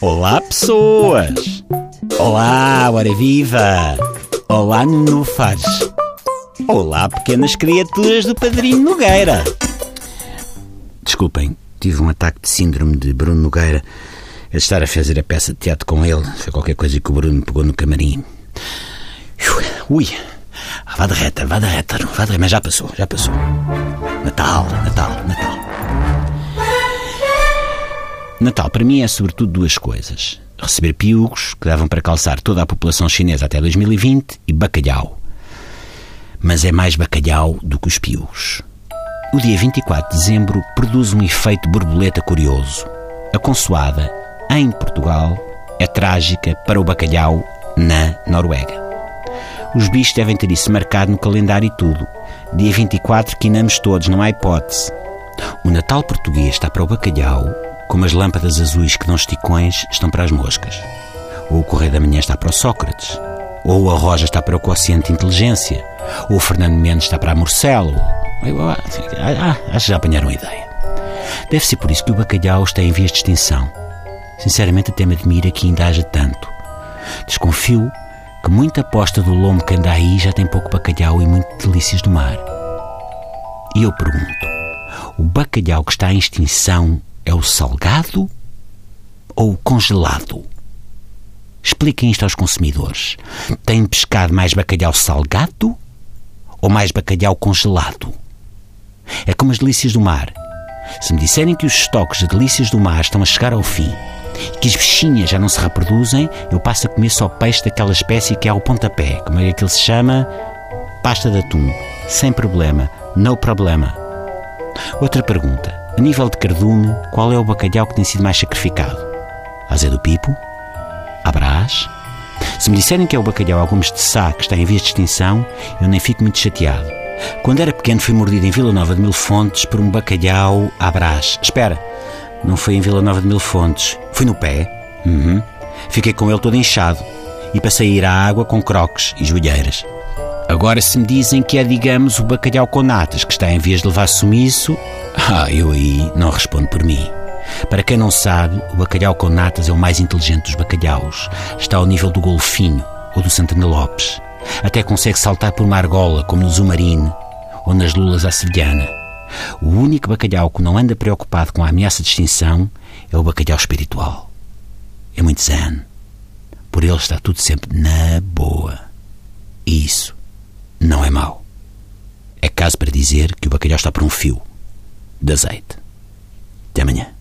Olá, pessoas! Olá, hora viva! Olá, nenufas! Olá, pequenas criaturas do Padrinho Nogueira! Desculpem, tive um ataque de síndrome de Bruno Nogueira. De estar a fazer a peça de teatro com ele. Foi qualquer coisa que o Bruno pegou no camarim. Ui! Vá de reta, vá de reta, vá de reta, mas já passou, já passou. Natal, Natal, Natal. Natal para mim é sobretudo duas coisas: receber piugos, que davam para calçar toda a população chinesa até 2020, e bacalhau. Mas é mais bacalhau do que os piugos. O dia 24 de dezembro produz um efeito borboleta curioso. A consoada, em Portugal, é trágica para o bacalhau na Noruega. Os bichos devem ter isso marcado no calendário e tudo. Dia 24 quinamos todos, não há hipótese. O Natal português está para o bacalhau como as lâmpadas azuis que dão esticões estão para as moscas. Ou o Correio da Manhã está para o Sócrates. Ou a Roja está para o Quociente Inteligência. Ou o Fernando Mendes está para a Morcelo. Ah, ah, acho que já apanharam a ideia. Deve ser por isso que o bacalhau está em vias de extinção. Sinceramente, até me admira que ainda haja tanto. Desconfio que muita aposta do lombo que anda aí já tem pouco bacalhau e muito delícias do mar. E eu pergunto: o bacalhau que está em extinção é o salgado ou o congelado? Expliquem isto aos consumidores. Tem pescado mais bacalhau salgado ou mais bacalhau congelado? É como as delícias do mar. Se me disserem que os estoques de delícias do mar estão a chegar ao fim e que as bichinhas já não se reproduzem, eu passo a comer só peixe daquela espécie que é o pontapé. Como é que ele se chama? Pasta de atum. Sem problema. No problema. Outra pergunta. A nível de cardume, qual é o bacalhau que tem sido mais sacrificado? A Zé do Pipo? A Brás? Se me disserem que é o bacalhau a Gomes de Sá que está em vias de extinção, eu nem fico muito chateado. Quando era pequeno fui mordido em Vila Nova de Mil Fontes por um bacalhau à Brás. Espera, não foi em Vila Nova de Mil Fontes. Foi no pé. Uhum. Fiquei com ele todo inchado e passei a ir à água com croques e joelheiras. Agora, se me dizem que é, digamos, o bacalhau com natas que está em vias de levar sumiço, ah, eu aí não respondo por mim. Para quem não sabe, o bacalhau com natas é o mais inteligente dos bacalhaus. Está ao nível do golfinho ou do Santana Lopes. Até consegue saltar por uma argola, como no Zumarine ou nas lulas à sevilhana. O único bacalhau que não anda preocupado com a ameaça de extinção é o bacalhau espiritual. É muito zen. Por ele está tudo sempre na boa. Isso não é mau. É caso para dizer que o bacalhau está por um fio de azeite. Até amanhã.